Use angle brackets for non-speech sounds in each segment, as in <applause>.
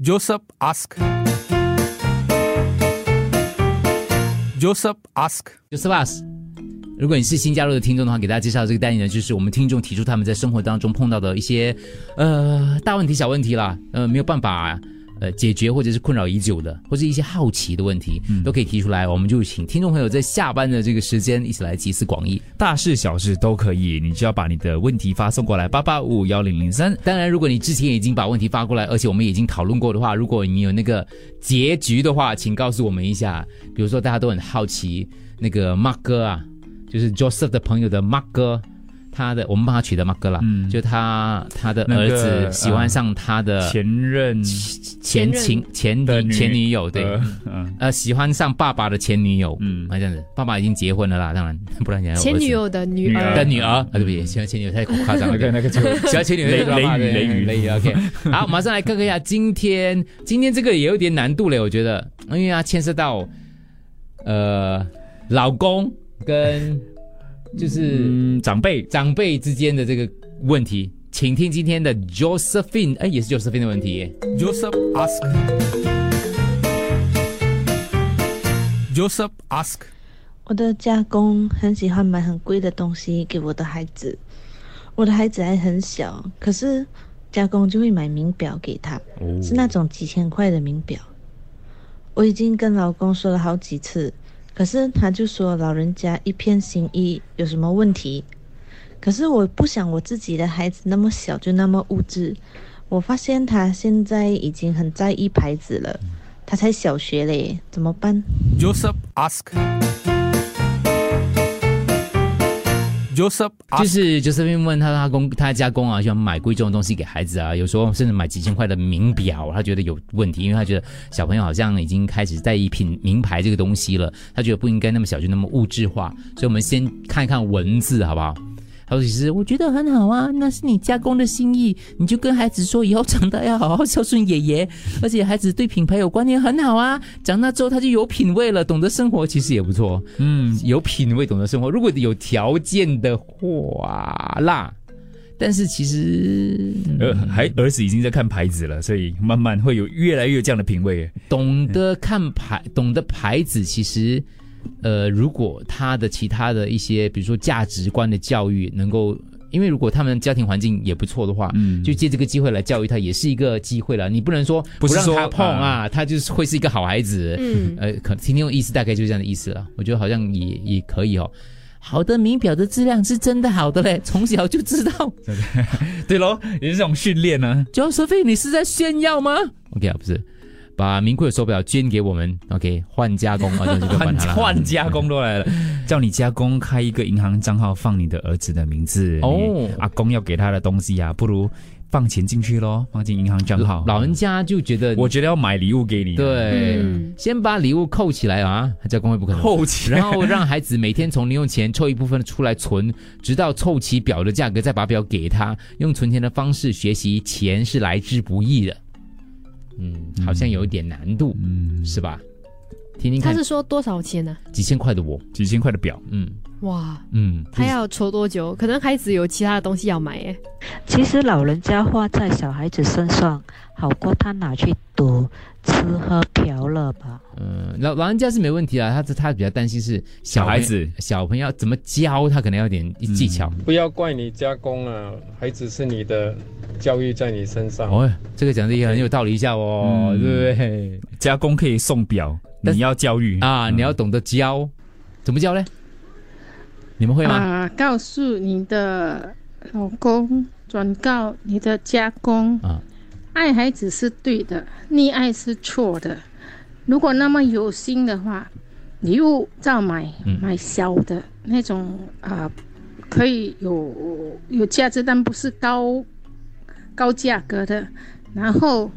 Joseph ask. Joseph ask. Joseph ask. 如果你是新加入的听众的话，给大家介绍这个单元呢，就是我们听众提出他们在生活当中碰到的一些呃大问题、小问题啦，呃没有办法呃解决或者是困扰已久的，或者一些好奇的问题，都可以提出来，我们就请听众朋友在下班的这个时间一起来集思广益。大事小事都可以，你只要把你的问题发送过来八八五幺零零三。当然，如果你之前已经把问题发过来，而且我们已经讨论过的话，如果你有那个结局的话，请告诉我们一下。比如说，大家都很好奇那个 Mark 哥啊，就是 Joseph 的朋友的 Mark 哥，他的我们帮他取的 Mark 哥啦，就他他的儿子喜欢上他的前任。前情前女前女友，对，呃喜欢上爸爸的前女友，嗯。啊，这样子，爸爸已经结婚了啦，当然，<laughs> 不然你还有儿子。前女友的女女儿。儿的女儿。啊，对不起，喜欢前女友太夸张了，<laughs> 那个那个就喜欢前女友雷雷雨雷雨，OK，<laughs> 好，马上来看看一下今天今天这个也有点难度嘞，我觉得，因为它牵涉到呃老公跟就是嗯长辈长辈之间的这个问题，请听今天的 Josephine，哎，也是 Josephine 的问题耶。Joseph ask. Joseph ask. 我的家公很喜欢买很贵的东西给我的孩子，我的孩子还很小，可是家公就会买名表给他，是那种几千块的名表。我已经跟老公说了好几次，可是他就说老人家一片心意，有什么问题？可是我不想我自己的孩子那么小就那么物质。我发现他现在已经很在意牌子了，他才小学嘞，怎么办？Joseph ask. Joseph 就是 Josephine 问他他工他家公啊，喜欢买贵重的东西给孩子啊，有时候甚至买几千块的名表，他觉得有问题，因为他觉得小朋友好像已经开始在意品名牌这个东西了，他觉得不应该那么小就那么物质化，所以我们先看一看文字好不好？他说：“其实我觉得很好啊，那是你家公的心意，你就跟孩子说，以后长大要好好孝顺爷爷，<laughs> 而且孩子对品牌有观念很好啊，长大之后他就有品味了，懂得生活，其实也不错。嗯有品味、懂得生活。如果有条件的话啦，但是其实呃还儿子已经在看牌子了，所以慢慢会有越来越有这样的品味。懂得看牌、懂得牌子，其实呃，如果他的其他的一些，比如说价值观的教育，能够。因为如果他们家庭环境也不错的话，嗯就借这个机会来教育他，也是一个机会了。你不能说不让他碰啊，他就是会是一个好孩子。嗯呃，可听听意思大概就是这样的意思了。我觉得好像也也可以哦。好的名表的质量是真的好的嘞，从小就知道。<laughs> 对喽，也是这种训练呢。Josephine，你是在炫耀吗？OK 啊，不是，把名贵的手表捐给我们，OK，换加工啊，就不要管换它了。<laughs> 换加工都来了，叫你加工开一个银行账号，放你的儿子的名字。哦阿公要给他的东西啊，不如放钱进去咯，放进银行账号。老人家就觉得，我觉得要买礼物给你，，对，嗯先把礼物扣起来啊，加工会不可能。扣起来然后让孩子每天从零用钱抽一部分出来存，直到凑齐表的价格，再把表给他，用存钱的方式学习，钱是来之不易的。嗯，好像有一点难度，嗯，是吧？听听看，他是说多少钱呢、几千块的我，几千块的表，嗯哇，嗯，他要抽多久？可能孩子有其他的东西要买耶。其实老人家花在小孩子身上，好过他拿去赌、吃喝嫖乐吧。嗯，老老人家是没问题啊，他他比较担心是小孩子小朋友怎么教他，可能要点技巧。不要怪你家公啊，孩子是你的，教育在你身上。哦，这个讲的也很有道理一下哦，嗯对不对？加工可以送表，你要教育啊，你要懂得教，怎么教呢？你们会吗？啊，告诉你的老公，转告你的家公，啊爱孩子是对的，溺爱是错的。如果那么有心的话，礼物照买，嗯买小的那种啊、可以有有价值，但不是高高价格的。然后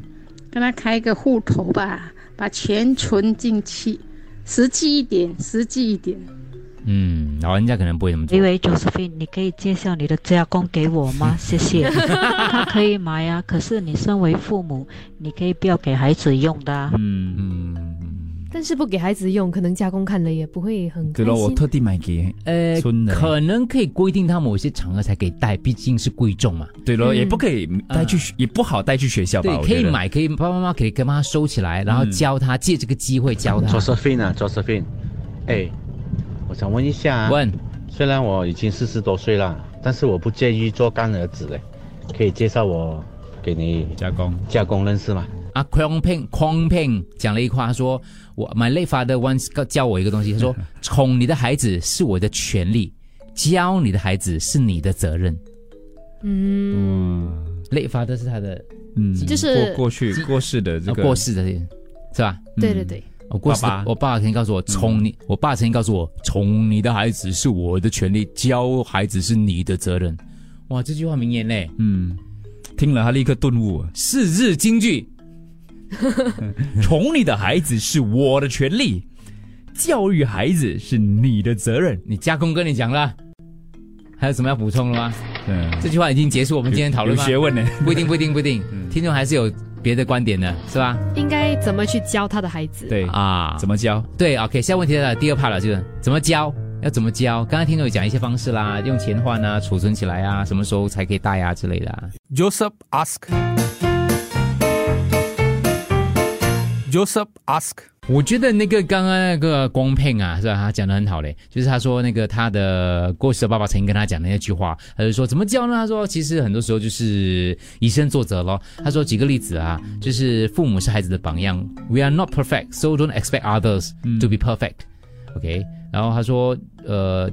跟他开个户头吧，把钱存进去，实际一点，实际一点。嗯，老人家可能不会这么做因。为 Josephine，你可以介绍你的家公给我吗？<laughs> 谢谢。他可以买啊，可是你身为父母，你可以不要给孩子用的、啊。嗯，嗯，但是不给孩子用，可能家公看了也不会很开对了，我。特地买给呃可能可以规定他某些场合才可以带，毕竟是贵重嘛。对了，嗯也不可以带去学，也不好带去学校吧？可以买，可以爸爸妈妈可以跟妈妈收起来，然后嗯教他，借这个机会教他。Josephine 啊，Josephine，哎，我想问一下啊，问虽然我已经四十多岁了，但是我不介意做干儿子嘞，可以介绍我给你加工，加工认识吗？啊，，Kong Ping Kong Ping 讲了一句话，他说我 my late father once 教我一个东西，他说 <laughs> 宠你的孩子是我的权利，教你的孩子是你的责任。嗯，嗯 late father 是他的嗯，就是过过去过世的这呃个过世的，是吧？对对对，我过世的爸爸我爸爸曾经告诉我，宠你，我爸曾经告诉我，宠你的孩子是我的权利，教孩子是你的责任。哇，这句话名言嘞，嗯，听了他立刻顿悟，是日金句。<laughs> 宠你的孩子是我的权利，教育孩子是你的责任。你家公跟你讲了，还有什么要补充的吗？嗯，这句话已经结束我们今天讨论吗？有学问呢。不一定，不一定，不一定。嗯听众还是有别的观点呢，是吧？应该怎么去教他的孩子？对，啊，怎么教？对？OK，现在问题来了，第二 part 了，就是怎么教，要怎么教？刚才听众有讲一些方式啦，用钱换啊，储存起来啊，什么时候才可以带啊之类的、啊。Joseph ask. Joseph ask. 我觉得那个刚刚那个光片啊，是吧？他讲的很好嘞，就是他说那个他的过世的爸爸曾经跟他讲的那句话，他就说怎么教呢？他说其实很多时候就是以身作则咯。他说举个例子啊，就是父母是孩子的榜样，We are not perfect, so don't expect others to be perfect、OK，然后他说呃。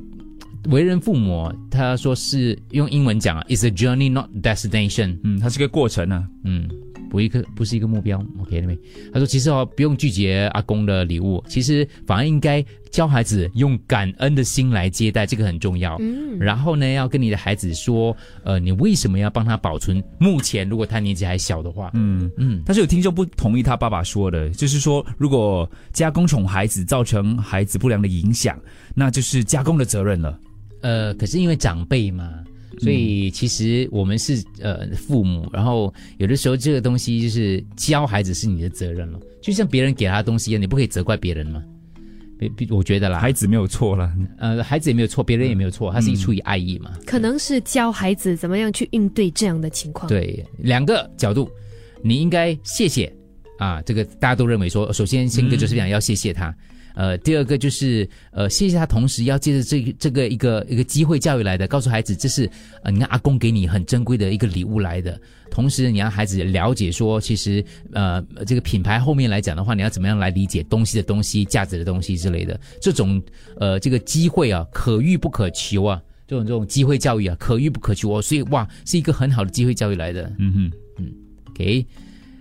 为人父母，他说是用英文讲啊，is a journey not destination。嗯，它是个过程啊。嗯，不一个不是一个目标。OK，那边他说其实哦，不用拒绝阿公的礼物，其实反而应该教孩子用感恩的心来接待，这个很重要。嗯，然后呢，要跟你的孩子说，呃，你为什么要帮他保存？目前如果他年纪还小的话，嗯，嗯，但是有听众不同意他爸爸说的，就是说，如果加工宠孩子造成孩子不良的影响，那就是加工的责任了。呃，可是因为长辈嘛。所以其实我们是呃父母，然后有的时候这个东西就是教孩子是你的责任了，就像别人给他的东西一样，你不可以责怪别人嘛。比比我觉得啦，孩子没有错了，呃，孩子也没有错，别人也没有错，他是出于爱意嘛。可能是教孩子怎么样去应对这样的情况。，对，两个角度，你应该谢谢啊，这个大家都认为说，首先先哥就是讲要谢谢他。呃，第二个就是呃，谢谢他，同时要借着这个这个一个一个机会教育来的，告诉孩子这是呃，你看阿公给你很珍贵的一个礼物来的。同时，你让孩子了解说，其实呃，这个品牌后面来讲的话，你要怎么样来理解东西的东西、价值的东西之类的。这种呃，这个机会啊，可遇不可求啊，这种这种机会教育啊，可遇不可求哦。所以哇，是一个很好的机会教育来的。嗯 OK，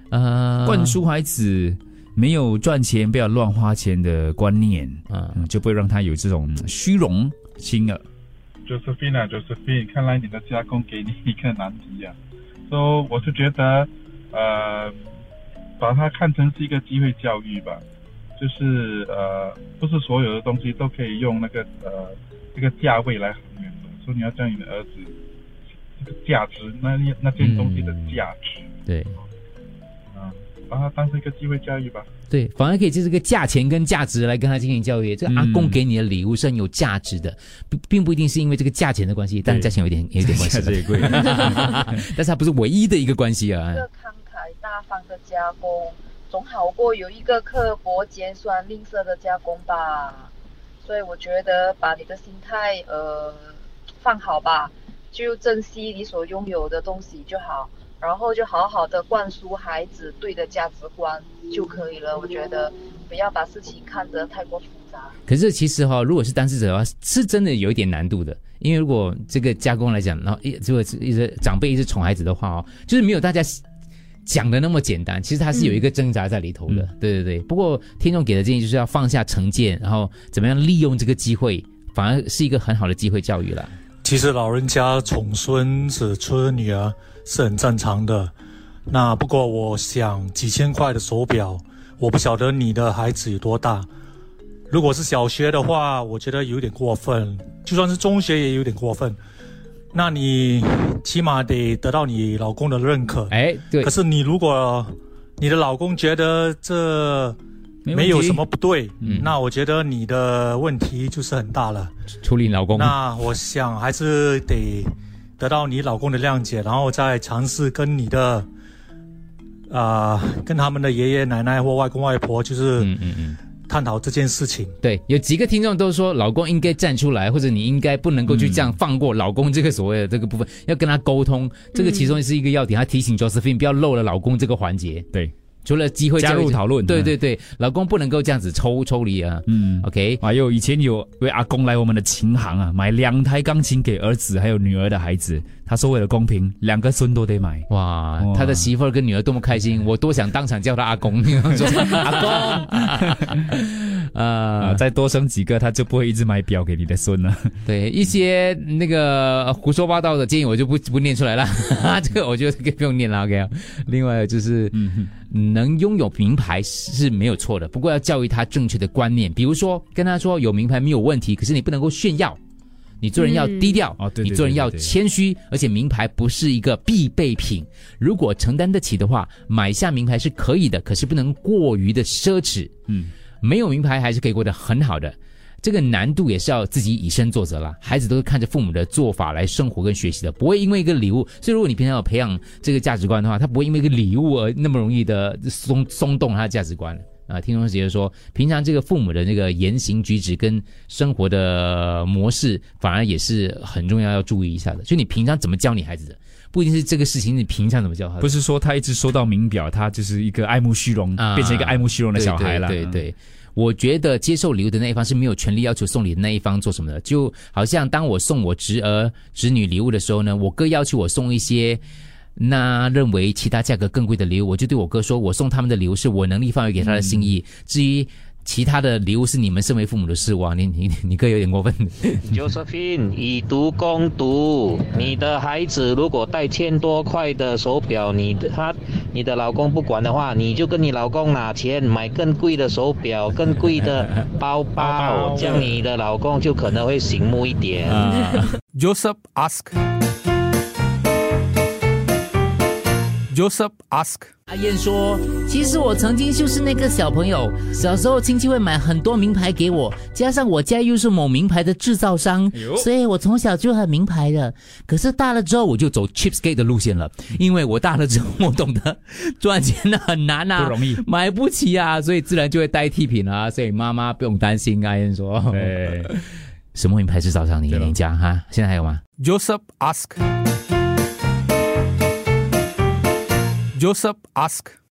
呃，，灌输孩子没有赚钱不要乱花钱的观念，啊，嗯，就不会让他有这种虚荣心了。Josephine 啊，Josephine，看来你的家公给你一个难题啊，所、以我是觉得，呃，把它看成是一个机会教育吧，就是呃，不是所有的东西都可以用那个呃这个价位来衡量的，所以你要教你的儿子这个价值，那那件东西的价值，对。啊、把它当成一个机会教育吧。对，反而可以借这个价钱跟价值来跟他进行教育。这个阿公嗯给你的礼物是很有价值的，并并不一定是因为这个价钱的关系，但是价钱有点有点关系这 <laughs> 也贵。<laughs> 但是它不是唯一的一个关系啊一。个慷慨大方的加工，总好过有一个刻薄尖酸吝啬的加工吧。所以我觉得把你的心态呃放好吧，就珍惜你所拥有的东西就好，然后就好好的灌输孩子对的价值观就可以了。我觉得不要把事情看得太过复杂。可是其实哈、如果是当事者的话，是真的有一点难度的。因为如果这个加工来讲，然后一如果一直长辈一直宠孩子的话哦，就是没有大家讲的那么简单。其实他是有一个挣扎在里头的。对对对。不过听众给的建议就是要放下成见，然后怎么样利用这个机会，反而是一个很好的机会教育了。其实老人家宠孙子、孙女儿是很正常的。那不过我想几千块的手表，我不晓得你的孩子有多大。如果是小学的话，我觉得有点过分；就算是中学也有点过分。那你起码得得到你老公的认可。哎，对可。是你如果你的老公觉得这没有什么不对。嗯那我觉得你的问题就是很大了。处理老公。那我想还是得得到你老公的谅解，然后再尝试跟你的啊、跟他们的爷爷奶奶或外公外婆，就是嗯嗯嗯。探讨这件事情。对，有几个听众都说，老公应该站出来，或者你应该不能够去这样放过老公这个所谓的这个部分，要跟他沟通，这个其中是一个要点。他提醒 Josephine 不要漏了老公这个环节。对，除了机会加入讨论对对对，老公不能够这样子抽抽离啊。嗯，OK。还有以前有位阿公来我们的琴行啊，买两台钢琴给儿子还有女儿的孩子，他说为了公平，两个孙都得买。哇，他的媳妇儿跟女儿多么开心，我多想当场叫他阿公，说 <laughs> <laughs> 阿公。啊，再多生几个，他就不会一直买表给你的孙了。<laughs> 对一些那个胡说八道的建议，我就不不念出来了。<laughs> 这个我觉得这个不用念了。OK，另外就是，能拥有名牌是没有错的，不过要教育他正确的观念，比如说跟他说有名牌没有问题，可是你不能够炫耀。你做人要低调，你做人要谦虚，而且名牌不是一个必备品。如果承担得起的话，买下名牌是可以的，可是不能过于的奢侈。嗯，没有名牌还是可以过得很好的。这个难度也是要自己以身作则啦。孩子都是看着父母的做法来生活跟学习的，不会因为一个礼物。所以如果你平常有培养这个价值观的话，他不会因为一个礼物而那么容易的松松动他的价值观。啊，听众觉得说，平常这个父母的那个言行举止跟生活的模式，反而也是很重要要注意一下的。就你平常怎么教你孩子的，不一定是这个事情，你平常怎么叫他。不是说他一直收到名表，他就是一个爱慕虚荣，啊变成一个爱慕虚荣的小孩了。对对对对我觉得接受礼物的那一方是没有权利要求送礼的那一方做什么的。就好像当我送我侄儿侄女礼物的时候呢，我哥要求我送一些。那认为其他价格更贵的礼物，我就对我哥说：“我送他们的礼物是我能力范围给他的心意。至于其他的礼物，是你们身为父母的事。”哇，你你你哥有点过分。Josephine，以毒攻毒。你的孩子如果戴千多块的手表，你的他你的老公不管的话，你就跟你老公拿钱买更贵的手表、更贵的包包，这样你的老公就可能会醒目一点。<laughs> Joseph ask. Joseph ask. 阿燕说：“其实我曾经就是那个小朋友，小时候亲戚会买很多名牌给我，加上我家又是某名牌的制造商，所以我从小就很名牌的。可是大了之后，我就走 cheapskate 的路线了，因为我大了之后，我懂得赚钱的很难啊，不容易，买不起啊，所以自然就会代替品啊。所以妈妈不用担心。”阿燕说：“对，<laughs> 什么名牌制造商？你你家哈？现在还有吗 Joseph ask. Joseph asked